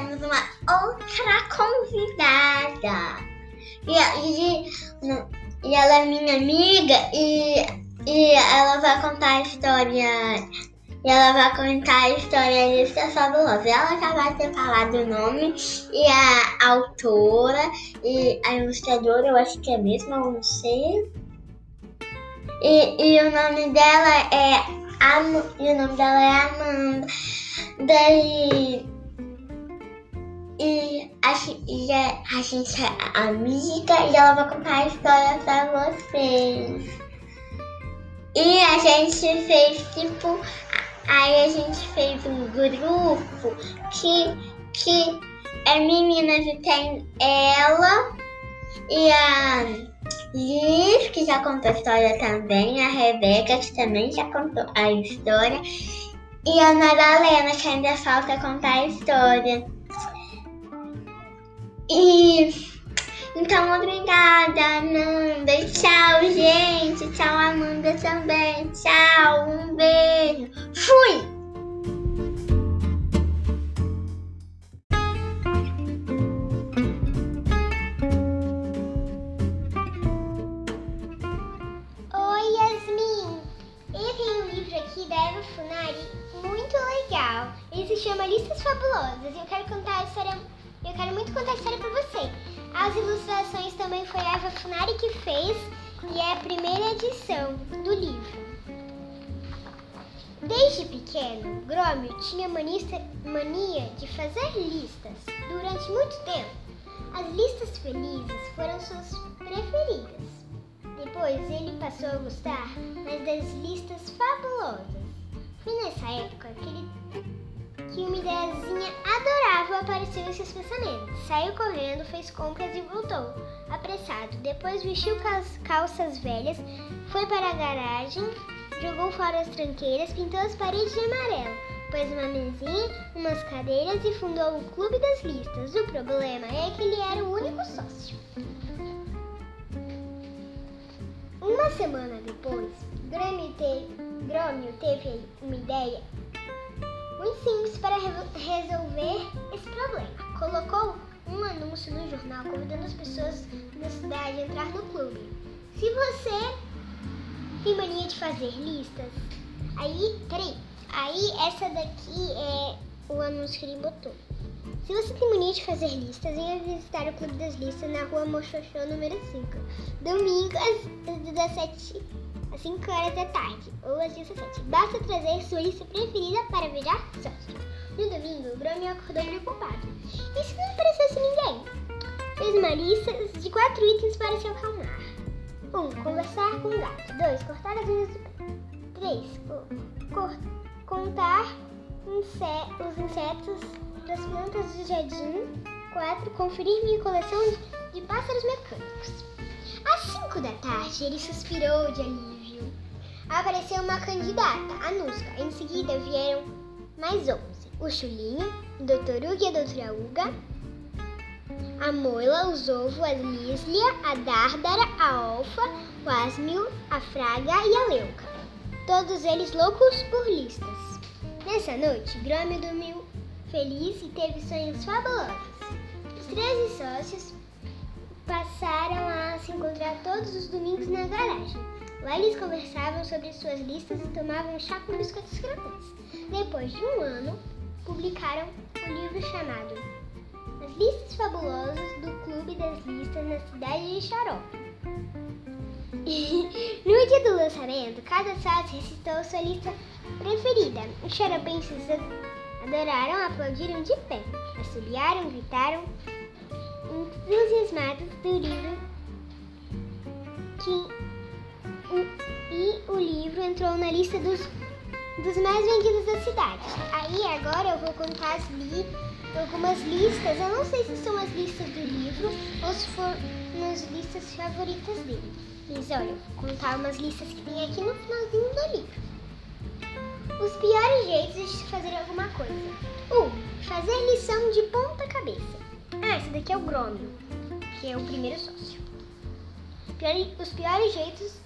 temos uma outra convidada. E, e, e ela é minha amiga e, e ela vai contar a história. E ela vai contar a história de Lista Fabulosa. Ela já vai ter falado o nome e a autora e a ilustradora, eu acho que é mesmo, eu não sei. E, e o nome dela é Am e o nome dela é Amanda. Daí e a, e a, a gente é amiga e ela vai contar a história pra vocês. E a gente fez tipo. Aí a gente fez um grupo que, que é meninas e tem ela e a Liz, que já contou a história também, a Rebeca, que também já contou a história, e a Madalena, que ainda falta contar a história. E então obrigada, Amanda. Tchau, gente. Tchau, Amanda também. Tchau, um beijo. Fui! Da Funari muito legal. Ele se chama Listas Fabulosas e eu quero contar a história eu quero muito contar a história para você. As ilustrações também foi a Eva Funari que fez e é a primeira edição do livro. Desde pequeno, Grômio tinha mania de fazer listas. Durante muito tempo, as listas felizes foram suas preferidas. Depois ele passou a gostar mais das listas fabulosas. Foi nessa época que ele que uma ideiazinha adorável apareceu em seus pensamentos. Saiu correndo, fez compras e voltou, apressado. Depois vestiu calças velhas, foi para a garagem, jogou fora as tranqueiras, pintou as paredes de amarelo, pôs uma mesinha, umas cadeiras e fundou o Clube das Listas. O problema é que ele era o único sócio. Uma semana depois, Grêmio Grêmio teve uma ideia muito simples para resolver esse problema. Colocou um anúncio no jornal convidando as pessoas da cidade a entrar no clube. Se você tem mania de fazer listas, aí, peraí, aí essa daqui é o anúncio que ele botou. Se você tem mania de fazer listas, venha visitar o Clube das Listas na rua Mochochô, número 5, domingo às 17 às 5 horas da tarde ou às 17. Basta trazer sua lista preferida para virar sócio. No domingo, o Bromio acordou preocupado. E se não aparecesse ninguém? Fez uma lista de quatro itens para se acalmar. 1. Um, conversar com o gato. 2. Cortar as unhas do pé. 3. Contar inse os insetos das plantas do jardim. 4. Conferir minha coleção de pássaros mecânicos. Às 5 da tarde, ele suspirou de alívio apareceu uma candidata, a Nusca. Em seguida vieram mais onze. O Chulinho, o Dr. Hugo e a Doutora Uga, a Moila, o Zovo, a Líslia, a Dárdara, a Olfa, o Asmil, a Fraga e a Leuca. Todos eles loucos por listas. Nessa noite, Grômio dormiu feliz e teve sonhos fabulosos. Os 13 sócios passaram a se encontrar todos os domingos na garagem. Lá eles conversavam sobre suas listas e tomavam chá com biscoitos crocantes. Depois de um ano, publicaram o um livro chamado As Listas Fabulosas do Clube das Listas na cidade de Xarope. no dia do lançamento, cada sócio recitou sua lista preferida. Os xaropenses adoraram, aplaudiram de pé, assobiaram, gritaram, entusiasmados do livro que e o livro entrou na lista dos, dos mais vendidos da cidade. Aí agora eu vou contar as li, algumas listas. Eu não sei se são as listas do livro ou se foram as listas favoritas dele. Mas olha, vou contar umas listas que tem aqui no finalzinho do livro. Os piores jeitos de fazer alguma coisa. 1. Um, fazer lição de ponta cabeça. Ah, esse daqui é o Grômio, que é o primeiro sócio. Os piores jeitos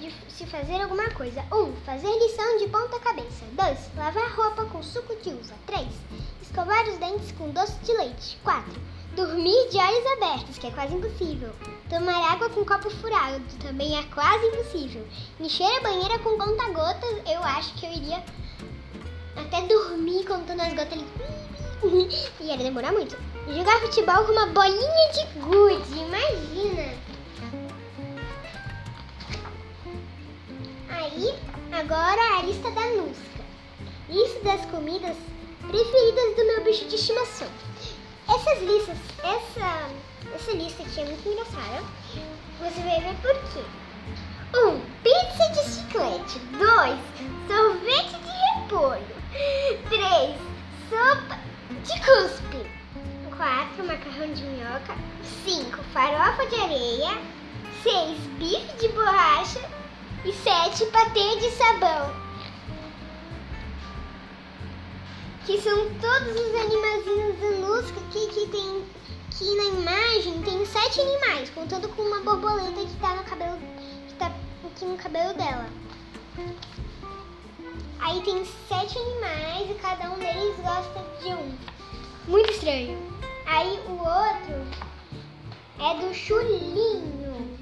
de se fazer alguma coisa. 1. Um, fazer lição de ponta cabeça. 2. Lavar roupa com suco de uva. 3. Escovar os dentes com doce de leite. 4. Dormir de olhos abertos, que é quase impossível. Tomar água com copo furado, também é quase impossível. Encher a banheira com conta-gotas, eu acho que eu iria até dormir contando as gotas ali. E ia demorar muito. Jogar futebol com uma bolinha de gude, imagina! Agora a lista da Nusca. Lista das comidas preferidas do meu bicho de estimação. Essas listas, essa, essa lista aqui é muito engraçada. Você vai ver por quê. Todos os animaizinhos da Lusca aqui que tem. Que na imagem tem sete animais, contando com uma borboleta que tá no cabelo. que tá aqui no cabelo dela. Aí tem sete animais e cada um deles gosta de um. Muito estranho. Aí o outro é do chulinho.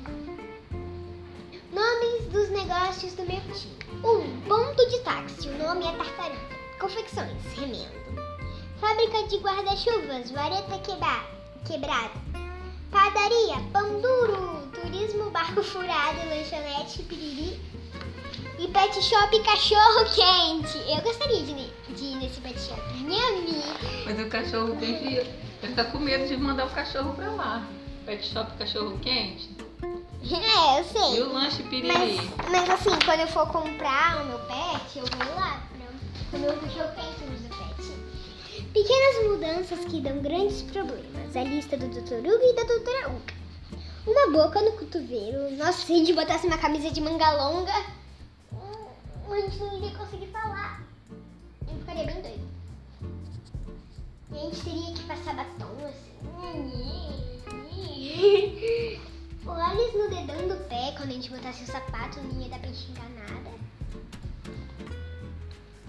Nomes dos negócios do meu tio. Um, ponto de táxi. O nome é tartaruga. Confecções, remendo. Fábrica de guarda-chuvas, vareta quebra, quebrada. Padaria, pão duro. Turismo, barco furado, lanchonete, piriri. E pet shop, cachorro quente. Eu gostaria de, de ir nesse pet shop. Minha amiga. Mas o cachorro quente vai ficar com medo de mandar o cachorro pra lá. Pet shop cachorro quente. É, eu E sei. o lanche piriri. Mas, mas assim, quando eu for comprar o meu pet, eu vou lá. Pra, o meu cachorro quente. Pequenas mudanças que dão grandes problemas. A lista do Dr. Hugo e da Doutora Uca. Uma boca no cotovelo. Nossa, se a gente botasse uma camisa de manga longa, hum, a gente não iria conseguir falar. Eu ficaria bem doido. E a gente teria que passar batom assim. Olhos no dedão do pé, quando a gente botasse o sapato, não ia dar pra enxergar nada.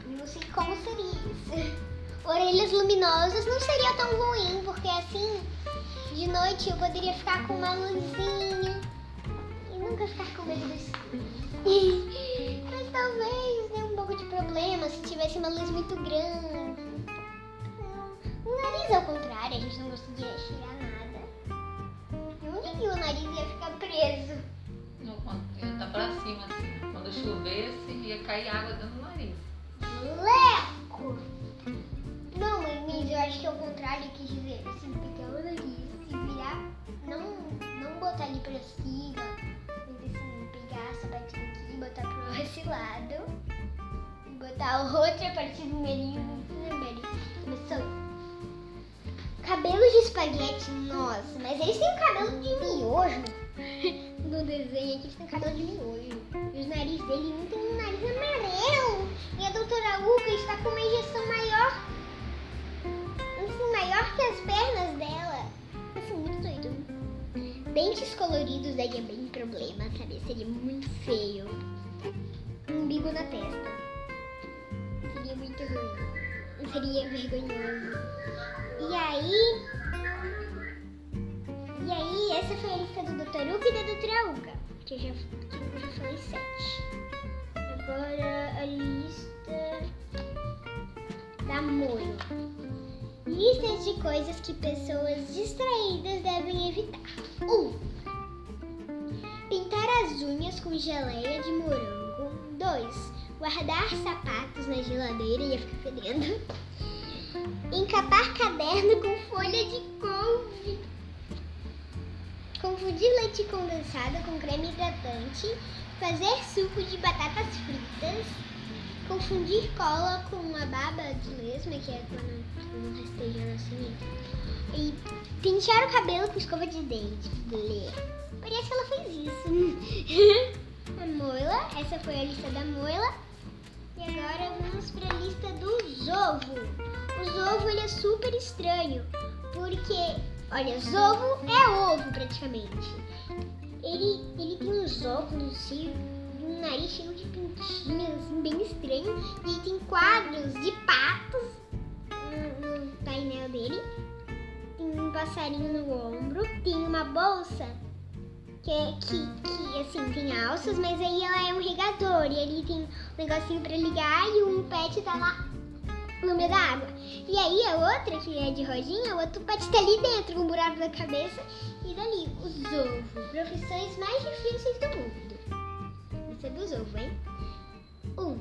Não sei como seria isso. Orelhas luminosas não seria tão ruim, porque assim, de noite eu poderia ficar com uma luzinha e nunca ficar com medo do escuro. Mas talvez dê um pouco de problema se tivesse uma luz muito grande. O nariz ao contrário, a gente não conseguia enxergar nada. Onde que o nariz ia ficar preso? Quando Ia tá pra cima assim. Quando chovesse, ia cair água dentro do nariz. Leco! Que é o contrário quis dizer. Assim, pegar o nariz e virar. Não, não botar ali pra cima. Mas assim, pegar essa parte aqui e botar pro esse lado. Botar outra parte do nariz no nariz. Começou. Cabelos de espaguete, nossa, mas eles têm cabelo de miojo. No desenho aqui eles têm cabelo de miojo. E os nariz dele não tem um nariz amarelo. E a doutora Uca está com uma injeção maior. Que as pernas dela. Assim, muito doido. Dentes coloridos daria bem problema, sabe? Seria muito feio. Umbigo na testa. Seria muito ruim. Seria vergonhoso. E aí. E aí, essa foi a lista do Dr. Uca e da Doutora Uca. Que eu já, que eu já falei sete. Agora a lista da Moio. Listas de coisas que pessoas distraídas devem evitar. 1. Um, pintar as unhas com geleia de morango. 2. Guardar sapatos na geladeira e ia ficar fedendo. Encapar caderno com folha de couve. Confundir leite condensado com creme hidratante. Fazer suco de batatas fritas. Confundir cola com uma baba de lesma, que é quando um rastejando assim. E pintar o cabelo com escova de dente. Blé. Parece que ela fez isso. a Moila, essa foi a lista da Moila. E agora vamos para a lista do Zovo. O Zovo ele é super estranho, porque, olha, Zovo é ovo praticamente. Ele, ele tem uns óculos assim, um nariz cheio de assim, bem estranho. E tem quadros de patos no, no- passarinho no ombro, tem uma bolsa que, que, que assim, tem alças, mas aí ela é um regador e ali tem um negocinho pra ligar e um pet tá lá no meio da água. E aí a outra, que é de rodinha, o outro pet tá ali dentro com um buraco na cabeça e dali os ovos. Profissões mais difíceis do mundo. Isso é dos ovos, hein? Um.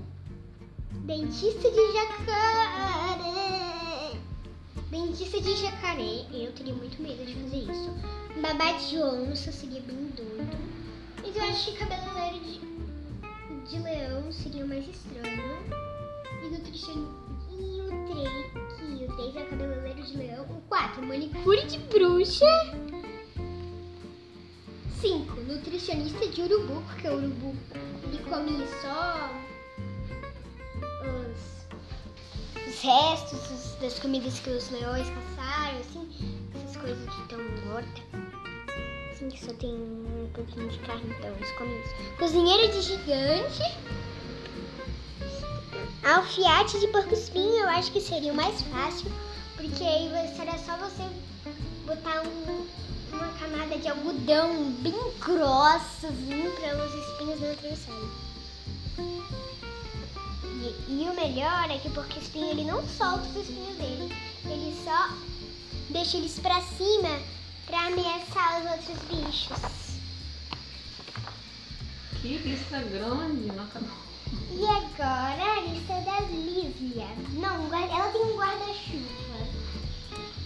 Dentista de jacaré. Dentista de jacaré. Eu teria muito medo de fazer isso. De onça seria bem doido. Mas eu acho que cabeleireiro de, de leão seria o mais estranho. E nutricionista. O 3, que o 3 é cabeleireiro de leão. O 4, manicure de bruxa. 5, nutricionista de urubu, porque o urubu ele come só os, os restos os- das comidas que os leões caçaram, assim, essas coisas que estão mortas. Assim, que só tem um pouquinho de carne, então eles comem isso. Cozinheiro de gigante. Alfiate de porco espinho, eu acho que seria o mais fácil, porque aí seria só você botar um- uma camada de algodão bem grossa, assim, para os espinhos não atravessarem. E, e o melhor é que o porco espinho ele não solta os espinhos dele, ele só deixa eles pra cima pra ameaçar os outros bichos. Que lista grande, não acabou. E agora a lista da Lísia. Não, ela tem um guarda-chuva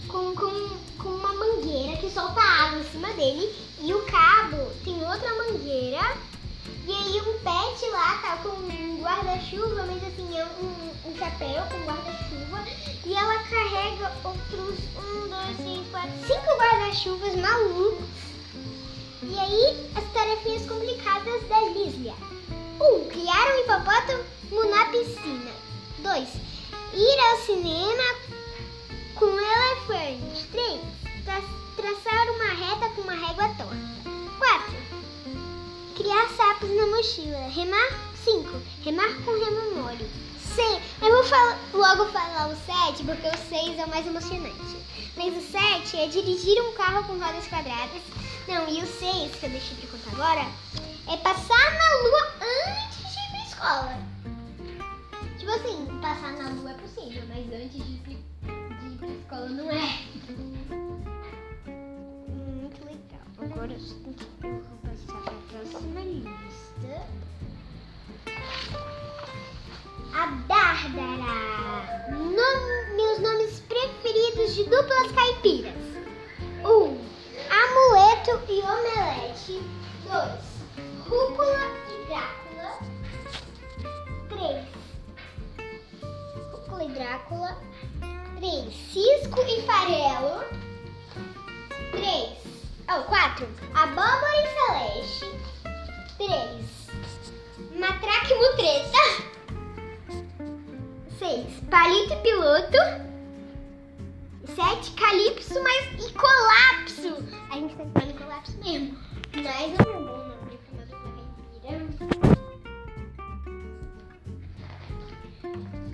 com, com, com uma mangueira que solta água em cima dele. E o cabo tem outra mangueira. E aí um pet lá tá com um guarda-chuva, mas assim, é um, um chapéu com guarda-chuva. E ela carrega outros um, dois, três, quatro, cinco guarda-chuvas malucos. E aí as tarefinhas complicadas da Lísia. 1. Um, criar um hipopótamo na piscina. 2. Ir ao cinema com um elefante. 3. traçar uma reta com uma régua torta. 4. Criar sapos na mochila. Remar. 5. Remar com remo mole. 6. Eu vou fal- logo falar o 7 porque o 6 é o mais emocionante. Mas o 7 é dirigir um carro com rodas quadradas. Não, e o 6, que eu deixei pra contar agora, é passar na lua antes de ir pra escola. Tipo assim, passar na lua é possível, mas antes de ir, pra- de ir pra escola não é. Muito legal. Agora eu vou passar pra próxima lista. A Bárbara. Nom meus nomes preferidos de duplas caipiras. 1. Um, amuleto e omelete. 2.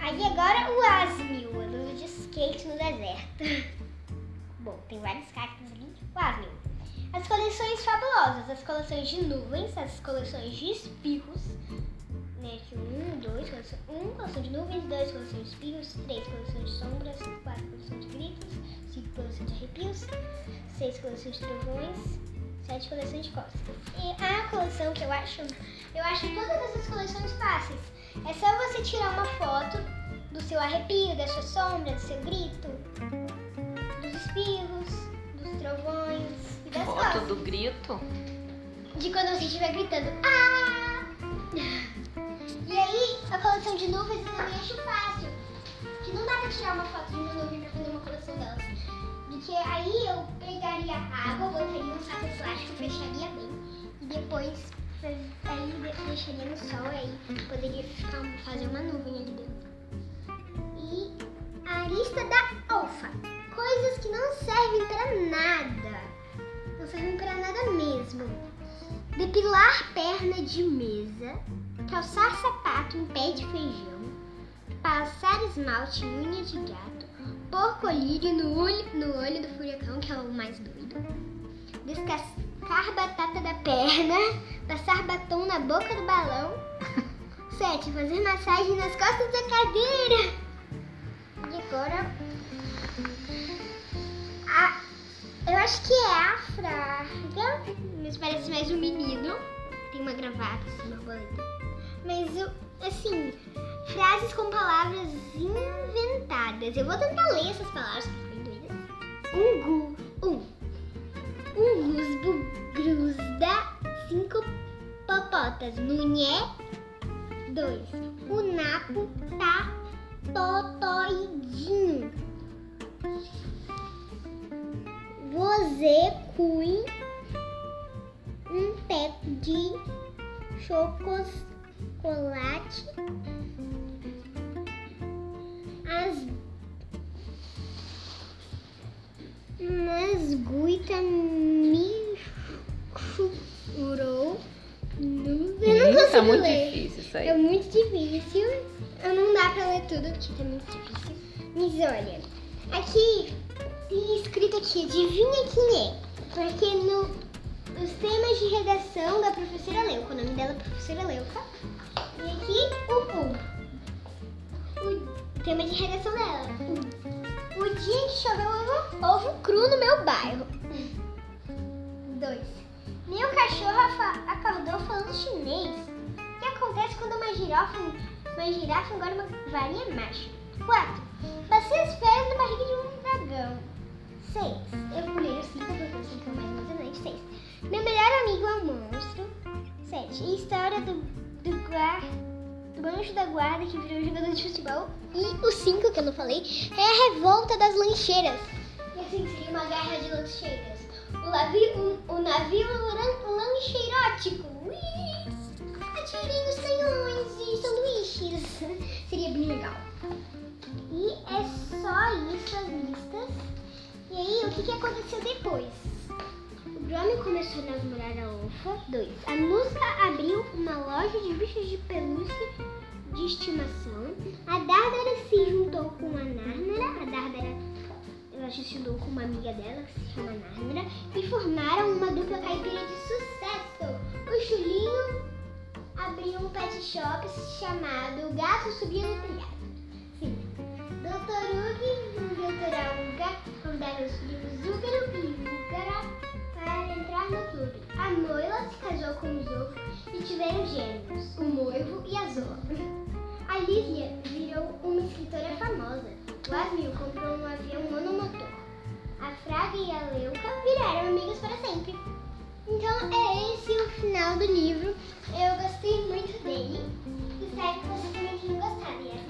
Aí agora o Asmil, andando de skate no deserto. Bom, tem vários cactos ali. O Asmil. As coleções fabulosas, as coleções de nuvens, as coleções de espirros. Né, que um, dois, coleção, um, coleção de nuvens, dois, coleção de espirros, três, coleção de sombras, quatro, coleção de gritos, cinco, coleção de arrepios, seis, coleção de trovões, sete, coleção de costas. E a coleção que eu acho, eu acho todas essas coleções fáceis. É só você tirar uma foto do seu arrepio, da sua sombra, do seu grito, dos espirros, dos trovões e das Foto costas. do grito. De quando você estiver gritando Ah! E aí, a coleção de nuvens eu também acho fácil. Que não dá pra tirar uma foto de uma nuvem pra fazer uma coleção delas. Porque aí eu pegaria água, botaria um saco plástico, fecharia bem. E depois aí de- deixaria no sol, aí poderia ficar, fazer uma nuvem ali dentro. Lista da alfa. Coisas que não servem pra nada. Não servem pra nada mesmo. Depilar perna de mesa, calçar sapato em pé de feijão, passar esmalte em unha de gato, porco-lírio no olho, no olho do furacão, que é o mais doido. Descascar batata da perna. Passar batom na boca do balão. 7. Fazer massagem nas costas da cadeira. Agora. a- eu acho que é a Fraga. Mas parece mais um menino. Tem uma gravata, assim, uma boleta. Mas, eu, assim, frases com palavras inventadas. Eu vou tentar ler essas palavras, porque eu doida. Um gu. Um. Gusbo gruda cinco popotas no nhé. Dois. O napo tá totoidinho. Você cui um teco de chocolate. As Mas Guita me churou. Eu não Hum, consigo tá muito ler. difícil isso É aí. muito difícil. Não dá pra ler tudo aqui, tá muito difícil. Mas olha, aqui tem escrito aqui, adivinha quem é? Porque no, os temas de redação da professora Leuca, o nome dela é professora Leuca. E aqui o, o, o tema de redação dela. O, dia que choveu ovo, ovo cru no meu bairro. Dois. Meu cachorro acordou falando chinês. O que acontece quando uma girafa, uma girafa engole uma varinha macho? 4. Passei as férias na barriga de um dragão. 6. Eu pulei o 5 porque sei que é o mais emocionante. 6. Meu melhor amigo é um monstro. 7. História do, do, guar, do anjo da guarda que virou jogador de futebol. E o 5 que eu não falei é a revolta das lancheiras. E assim seria uma guerra de lancheiras. O, lavi, o, o navio lan, lancheirótico. Grommy começou a namorar a Ufa. 2. A Nuska abriu uma loja de bichos de pelúcia de estimação. A Dárdara se juntou com a Nárnara. A Dárdara ela se juntou com uma amiga dela que se chama Nárnara. E formaram uma dupla caipira de sucesso. O Chulinho abriu um pet shop chamado Gato Subia no Telhado. casou e tiveram gêmeos, o Noivo e a Zoa. A Lívia virou uma escritora famosa. O Asmil comprou um avião monomotor. A Fraga e a Leuca viraram amigas para sempre. Então é esse o final do livro. Eu gostei muito dele. Espero que vocês também tenham gostado.